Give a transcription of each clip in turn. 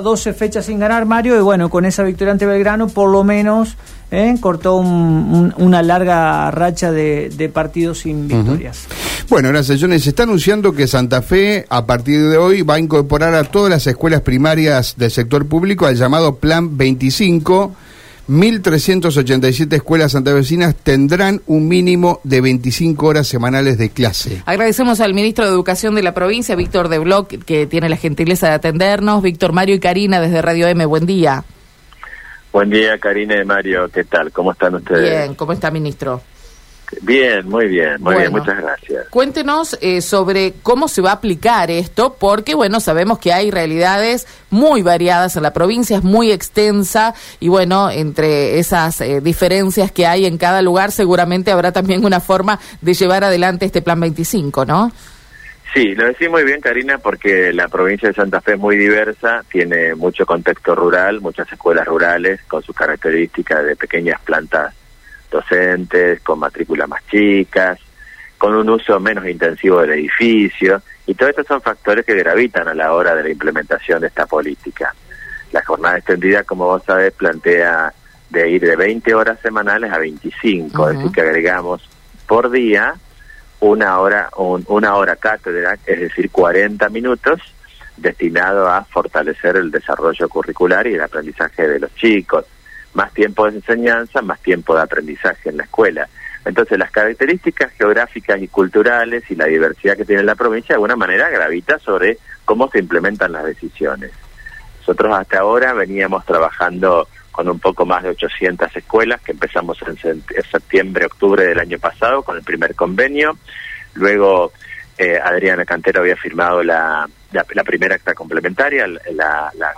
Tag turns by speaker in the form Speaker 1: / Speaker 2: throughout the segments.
Speaker 1: 12 fechas sin ganar Mario y bueno, con esa victoria ante Belgrano por lo menos ¿eh? cortó una larga racha de, partidos sin victorias.
Speaker 2: Bueno, gracias Jones. Se está anunciando que Santa Fe a partir de hoy va a incorporar a todas las escuelas primarias del sector público al llamado Plan 25 1.387 escuelas santavecinas tendrán un mínimo de 25 horas semanales de clase.
Speaker 3: Agradecemos al ministro de Educación de la provincia, Víctor de Bloc, que tiene la gentileza de atendernos. Víctor, Mario y Karina desde Radio M, buen día.
Speaker 4: Buen día, Karina y Mario, ¿qué tal? ¿Cómo están ustedes?
Speaker 3: Bien, ¿cómo está, ministro?
Speaker 4: Bien, muy bien, muy bien, muchas gracias.
Speaker 3: Cuéntenos eh, sobre cómo se va a aplicar esto, porque bueno, sabemos que hay realidades muy variadas en la provincia, es muy extensa y bueno, entre esas eh, diferencias que hay en cada lugar, seguramente habrá también una forma de llevar adelante este Plan 25, ¿no?
Speaker 4: Sí, lo decís muy bien, Karina, porque la provincia de Santa Fe es muy diversa, tiene mucho contexto rural, muchas escuelas rurales con sus características de pequeñas plantas docentes, con matrículas más chicas, con un uso menos intensivo del edificio, y todos estos son factores que gravitan a la hora de la implementación de esta política. La jornada extendida, como vos sabés, plantea de ir de 20 horas semanales a 25, es decir, que agregamos por día una hora, una hora cátedra, es decir, 40 minutos, destinado a fortalecer el desarrollo curricular y el aprendizaje de los chicos más tiempo de enseñanza, más tiempo de aprendizaje en la escuela. Entonces, las características geográficas y culturales y la diversidad que tiene la provincia, de alguna manera, gravita sobre cómo se implementan las decisiones. Nosotros hasta ahora veníamos trabajando con un poco más de 800 escuelas, que empezamos en septiembre, octubre del año pasado con el primer convenio. Luego, eh, Adriana Cantero había firmado la, la, primera acta complementaria, la, la,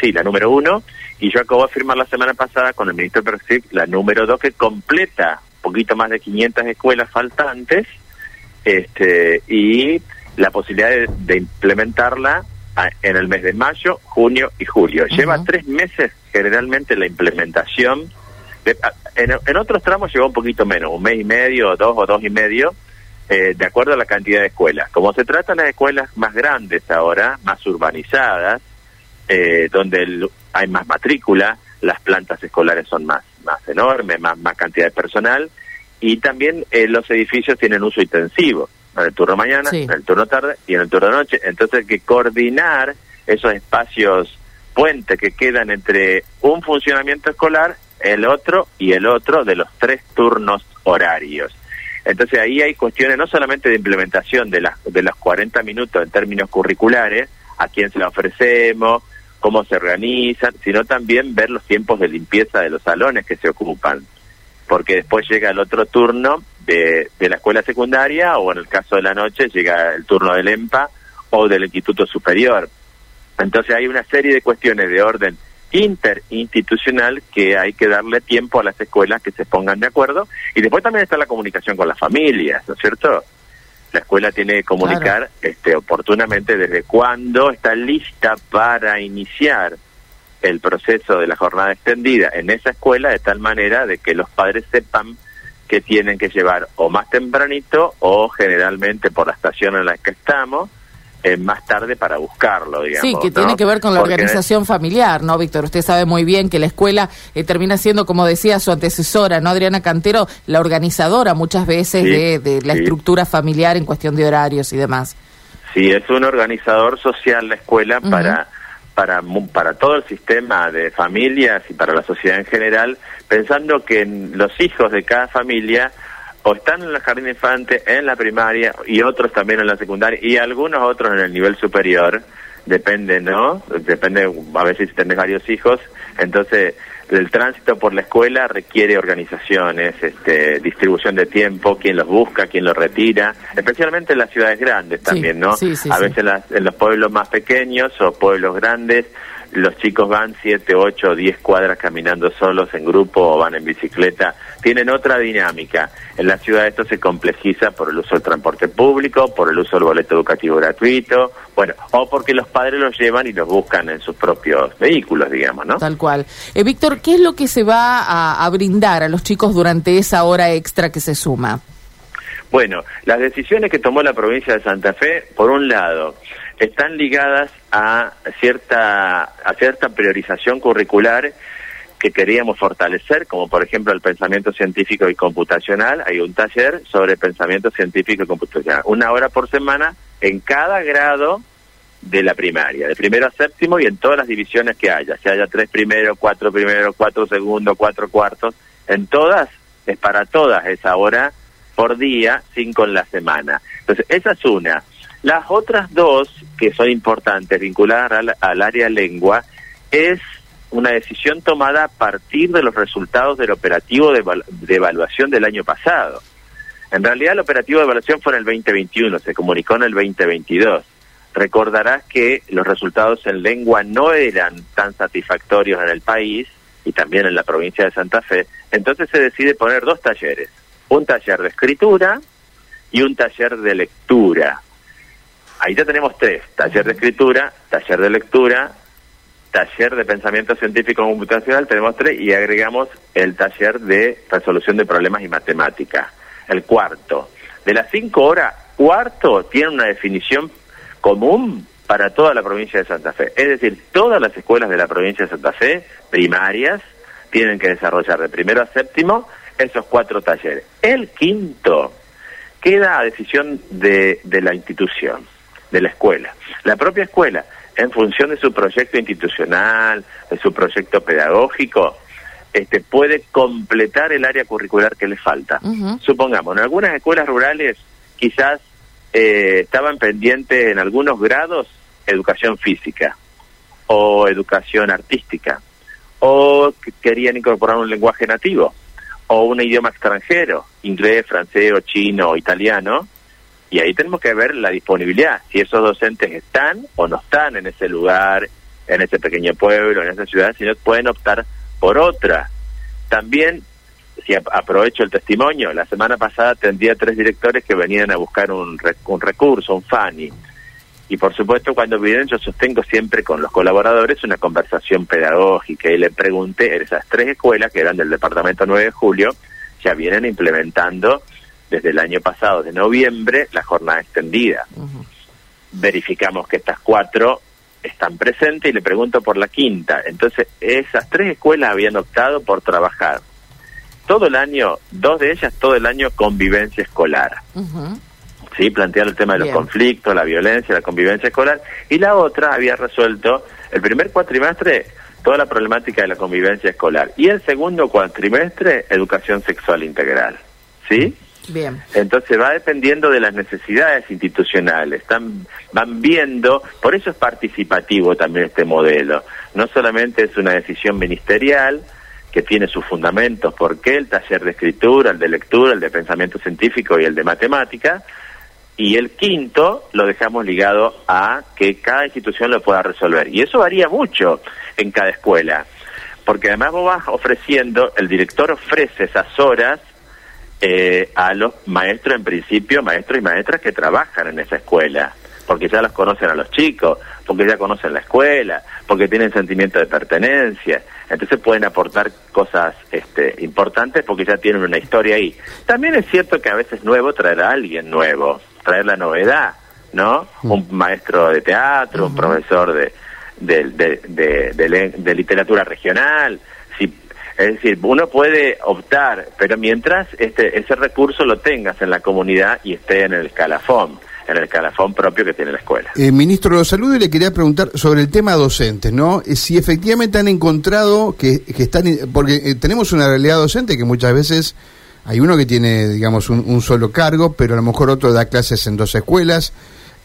Speaker 4: sí, la número uno, y yo acabo de firmar la semana pasada con el ministro Persic la número 2 que completa un poquito más de 500 escuelas faltantes este y la posibilidad de, implementarla en el mes de mayo, junio y julio. Lleva tres meses generalmente la implementación. en, otros tramos lleva un poquito menos, un mes y medio, dos o dos y medio, eh, de acuerdo a la cantidad de escuelas. Como se trata de las escuelas más grandes ahora, más urbanizadas, eh, donde hay más matrícula, las plantas escolares son más, más enormes, más, más cantidad de personal y también eh, los edificios tienen uso intensivo, en el turno mañana, en el turno tarde y en el turno noche. Entonces hay que coordinar esos espacios puente que quedan entre un funcionamiento escolar, el otro y el otro de los tres turnos horarios. Entonces ahí hay cuestiones no solamente de implementación de, las de los 40 minutos en términos curriculares, a quién se la ofrecemos, cómo se organizan, sino también ver los tiempos de limpieza de los salones que se ocupan, porque después llega el otro turno de, de la escuela secundaria o en el caso de la noche llega el turno del EMPA o del Instituto Superior. Entonces hay una serie de cuestiones de orden interinstitucional que hay que darle tiempo a las escuelas que se pongan de acuerdo y después también está la comunicación con las familias, ¿no es cierto? La escuela tiene que comunicar este, oportunamente desde cuándo está lista para iniciar el proceso de la jornada extendida en esa escuela de tal manera de que los padres sepan que tienen que llevar o más tempranito o generalmente por la estación en la que estamos eh, más tarde para buscarlo, digamos.
Speaker 3: Sí, que tiene que ver con la organización familiar, ¿no, Víctor? Usted sabe muy bien que la escuela eh, termina siendo, como decía su antecesora, ¿no, Adriana Cantero, la organizadora muchas veces de, la estructura familiar en cuestión de horarios y demás.
Speaker 4: Sí, es un organizador social la escuela para para, para todo el sistema de familias y para la sociedad en general, pensando que los hijos de cada familia o están en el jardín de infante, en la primaria y otros también en la secundaria y algunos otros en el nivel superior, depende, ¿no? Depende, a veces si tenés varios hijos, entonces el tránsito por la escuela requiere organizaciones, este, distribución de tiempo, quién los busca, quién los retira, especialmente en las ciudades grandes también, ¿no? a veces en los pueblos más pequeños o pueblos grandes los chicos van 7, 8, 10 cuadras caminando solos en grupo o van en bicicleta, tienen otra dinámica. En la ciudad esto se complejiza por el uso del transporte público, por el uso del boleto educativo gratuito, bueno, o porque los padres los llevan y los buscan en sus propios vehículos, digamos, ¿no?
Speaker 3: Tal cual. Eh, Víctor, ¿qué es lo que se va a, a brindar a los chicos durante esa hora extra que se suma?
Speaker 4: Bueno, las decisiones que tomó la provincia de Santa Fe, por un lado, están ligadas a cierta, a cierta priorización curricular que queríamos fortalecer, como por ejemplo el pensamiento científico y computacional. Hay un taller sobre pensamiento científico y computacional, una hora por semana en cada grado de la primaria, de primero a séptimo y en todas las divisiones que haya, si haya tres primeros, cuatro primeros, cuatro segundos, cuatro cuartos, en todas, es para todas esa hora por día, cinco en la semana. Entonces, esa es una. Las otras dos, que son importantes, vinculadas al, área lengua, es una decisión tomada a partir de los resultados del operativo de, evaluación del año pasado. En realidad el operativo de evaluación fue en el 2021, se comunicó en el 2022. Recordarás que los resultados en lengua no eran tan satisfactorios en el país y también en la provincia de Santa Fe, entonces se decide poner dos talleres, un taller de escritura y un taller de lectura. Ahí ya tenemos tres, taller de escritura, taller de lectura taller de pensamiento científico computacional tenemos tres y agregamos el taller de resolución de problemas y matemáticas, el cuarto. De las cinco horas, cuarto tiene una definición común para toda la provincia de Santa Fe. Es decir, todas las escuelas de la provincia de Santa Fe, primarias, tienen que desarrollar de primero a séptimo esos cuatro talleres. El quinto queda a decisión de, de la institución, de la escuela. La propia escuela en función de su proyecto institucional, de su proyecto pedagógico, este, puede completar el área curricular que le falta. Supongamos, en algunas escuelas rurales quizás eh, estaban pendientes en algunos grados educación física o educación artística o querían incorporar un lenguaje nativo o un idioma extranjero, inglés, francés o chino italiano, y ahí tenemos que ver la disponibilidad, si esos docentes están o no están en ese lugar, en ese pequeño pueblo, en esa ciudad, si no pueden optar por otra. También, si aprovecho el testimonio, la semana pasada tendría tres directores que venían a buscar un, un recurso, un FANI. Y por supuesto, cuando vienen, yo sostengo siempre con los colaboradores una conversación pedagógica y le pregunté, esas tres escuelas que eran del departamento 9 de julio, ya vienen implementando desde el año pasado, de noviembre, la jornada extendida. Verificamos que estas cuatro están presentes y le pregunto por la quinta. Entonces, esas tres escuelas habían optado por trabajar todo el año, dos de ellas todo el año convivencia escolar. Sí, plantear el tema de los conflictos, la violencia, la convivencia escolar. Y la otra había resuelto el primer cuatrimestre toda la problemática de la convivencia escolar. Y el segundo cuatrimestre, educación sexual integral. ¿Sí?
Speaker 3: Bien.
Speaker 4: Entonces va dependiendo de las necesidades institucionales, están, van viendo, por eso es participativo también este modelo. No solamente es una decisión ministerial que tiene sus fundamentos, porque el taller de escritura, el de lectura, el de pensamiento científico y el de matemática, y el quinto lo dejamos ligado a que cada institución lo pueda resolver. Y eso varía mucho en cada escuela, porque además vos vas ofreciendo, el director ofrece esas horas eh, a los maestros, en principio, maestros y maestras que trabajan en esa escuela, porque ya los conocen a los chicos, porque ya conocen la escuela, porque tienen sentimiento de pertenencia, entonces pueden aportar cosas este, importantes porque ya tienen una historia ahí. También es cierto que a veces nuevo traer a alguien nuevo, traer la novedad, ¿no? Mm. Un maestro de teatro, un profesor de, de, de, de literatura regional, es decir, uno puede optar, pero mientras este, ese recurso lo tengas en la comunidad y esté en el escalafón en el escalafón propio que tiene la escuela.
Speaker 2: Eh, ministro de Salud, le quería preguntar sobre el tema docentes, ¿no? Eh, si efectivamente han encontrado que, están, porque eh, tenemos una realidad docente que muchas veces hay uno que tiene, digamos, un, solo cargo, pero a lo mejor otro da clases en dos escuelas,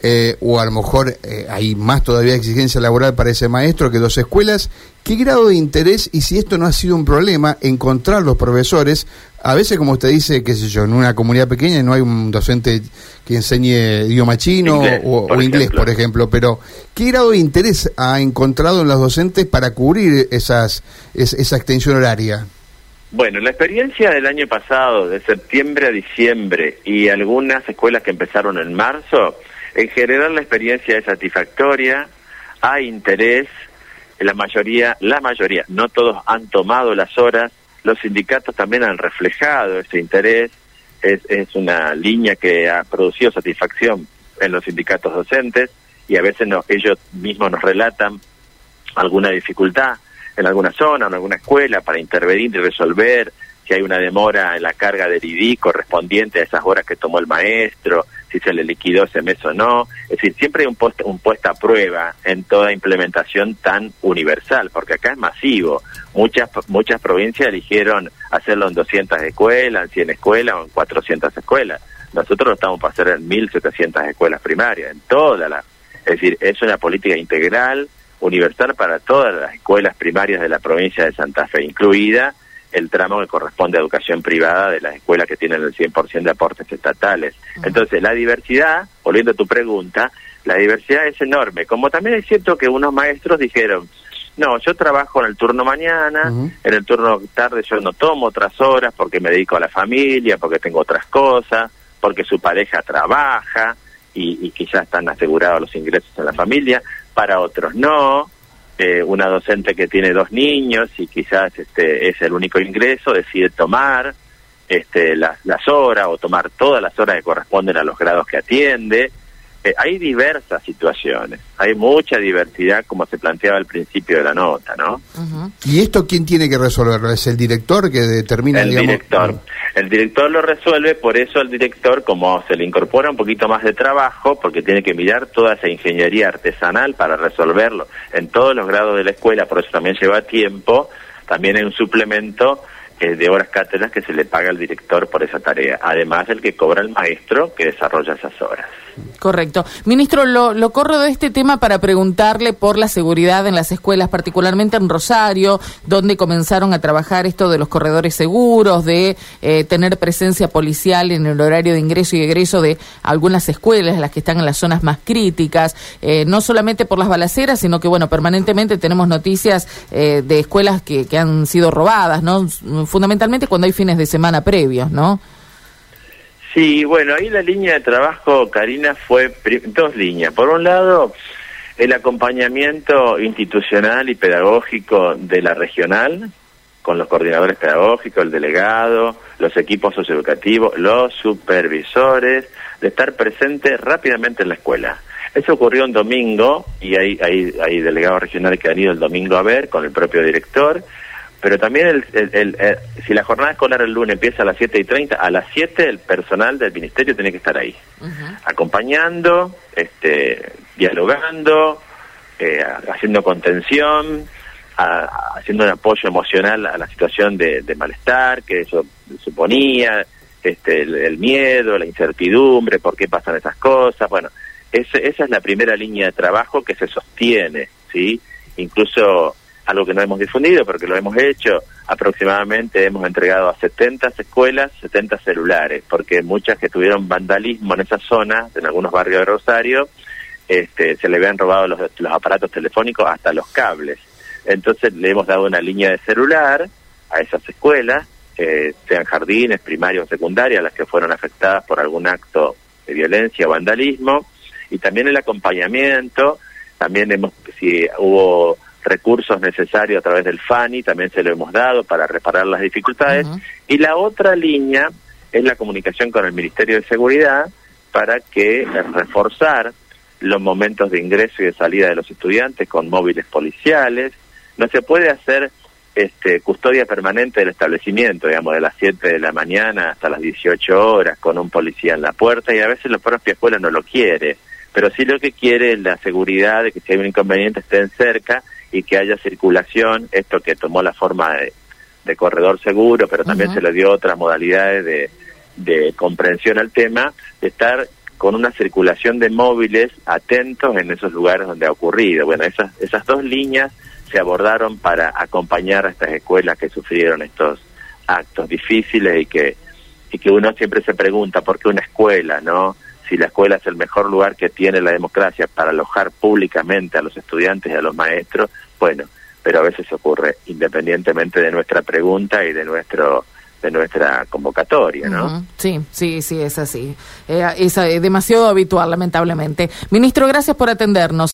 Speaker 2: eh, o a lo mejor eh, hay más todavía exigencia laboral para ese maestro que dos escuelas. ¿Qué grado de interés y si esto no ha sido un problema encontrar los profesores? A veces, como usted dice, qué sé yo, en una comunidad pequeña no hay un docente que enseñe idioma chino o, inglés, por ejemplo, pero ¿qué grado de interés ha encontrado en los docentes para cubrir esas, esa extensión horaria?
Speaker 4: Bueno, la experiencia del año pasado, de septiembre a diciembre, y algunas escuelas que empezaron en marzo, en general la experiencia es satisfactoria, hay interés, la mayoría, la mayoría, no todos han tomado las horas, los sindicatos también han reflejado ese interés, es, una línea que ha producido satisfacción en los sindicatos docentes y a veces nos, ellos mismos nos relatan alguna dificultad en alguna zona, en alguna escuela, para intervenir y resolver si hay una demora en la carga del ID correspondiente a esas horas que tomó el maestro, si se le liquidó ese mes o no. Es decir, siempre hay un, post, un puesta a prueba en toda implementación tan universal, porque acá es masivo. Muchas, muchas provincias eligieron hacerlo en 200 escuelas, en 100 escuelas o en 400 escuelas. Nosotros lo estamos para hacer en 1.700 escuelas primarias, en toda la... Es decir, es una política integral, universal para todas las escuelas primarias de la provincia de Santa Fe, incluida el tramo que corresponde a educación privada de las escuelas que tienen el 100% de aportes estatales. Entonces, la diversidad, volviendo a tu pregunta, la diversidad es enorme. Como también es cierto que unos maestros dijeron, no, yo trabajo en el turno mañana, en el turno tarde yo no tomo otras horas porque me dedico a la familia, porque tengo otras cosas, porque su pareja trabaja y, y quizás están asegurados los ingresos en la familia, para otros no, eh, una docente que tiene dos niños y quizás este es el único ingreso decide tomar este las, las horas o tomar todas las horas que corresponden a los grados que atiende eh, hay diversas situaciones, hay mucha diversidad como se planteaba al principio de la nota, ¿no?
Speaker 2: ¿Y esto quién tiene que resolverlo? ¿Es el director que determina,
Speaker 4: el director? El director lo resuelve, por eso el director, como se le incorpora un poquito más de trabajo, porque tiene que mirar toda esa ingeniería artesanal para resolverlo en todos los grados de la escuela, por eso también lleva tiempo, también hay un suplemento eh, de horas cátedras que se le paga al director por esa tarea, además del que cobra el maestro que desarrolla esas horas.
Speaker 3: Correcto. Ministro, lo, lo, corro de este tema para preguntarle por la seguridad en las escuelas, particularmente en Rosario, donde comenzaron a trabajar esto de los corredores seguros, de eh, tener presencia policial en el horario de ingreso y egreso de algunas escuelas, las que están en las zonas más críticas, eh, no solamente por las balaceras, sino que, bueno, permanentemente tenemos noticias eh, de escuelas que, que han sido robadas, ¿no? Fundamentalmente cuando hay fines de semana previos, ¿no?
Speaker 4: Sí, bueno, ahí la línea de trabajo, Karina, fue dos líneas. Por un lado, el acompañamiento institucional y pedagógico de la regional, con los coordinadores pedagógicos, el delegado, los equipos socioeducativos, los supervisores, de estar presente rápidamente en la escuela. Eso ocurrió un domingo y hay, hay, hay delegados regionales que han ido el domingo a ver con el propio director pero también el, el, eh, si la jornada escolar el lunes empieza a las 7 y 30, a las 7 el personal del ministerio tiene que estar ahí, acompañando, este, dialogando, eh, haciendo contención, haciendo un apoyo emocional a la situación de, malestar que eso suponía, este, el, miedo, la incertidumbre, por qué pasan esas cosas, bueno, esa es la primera línea de trabajo que se sostiene, ¿sí? Incluso algo que no hemos difundido, pero que lo hemos hecho. Aproximadamente hemos entregado a 70 escuelas 70 celulares, porque muchas que tuvieron vandalismo en esa zona, en algunos barrios de Rosario, este, se le habían robado los, los aparatos telefónicos hasta los cables. Entonces le hemos dado una línea de celular a esas escuelas, eh, sean jardines, primarios o secundarias, las que fueron afectadas por algún acto de violencia o vandalismo, y también el acompañamiento, también hemos, si hubo recursos necesarios a través del FANI, también se lo hemos dado para reparar las dificultades. Y la otra línea es la comunicación con el Ministerio de Seguridad para que eh, reforzar los momentos de ingreso y de salida de los estudiantes con móviles policiales. No se puede hacer este, custodia permanente del establecimiento, digamos, de las 7 de la mañana hasta las 18 horas con un policía en la puerta y a veces la propia escuela no lo quiere, pero sí lo que quiere es la seguridad de que si hay un inconveniente estén cerca y que haya circulación, esto que tomó la forma de, corredor seguro, pero también se le dio otras modalidades de, de comprensión al tema, de estar con una circulación de móviles atentos en esos lugares donde ha ocurrido. Bueno, esas, esas dos líneas se abordaron para acompañar a estas escuelas que sufrieron estos actos difíciles y que, y que uno siempre se pregunta por qué una escuela, ¿no? Si la escuela es el mejor lugar que tiene la democracia para alojar públicamente a los estudiantes y a los maestros, bueno, pero a veces ocurre independientemente de nuestra pregunta y de nuestro de nuestra convocatoria, ¿no?
Speaker 3: Sí, sí, sí, es así. Eh, es eh, demasiado habitual, lamentablemente. Ministro, gracias por atendernos.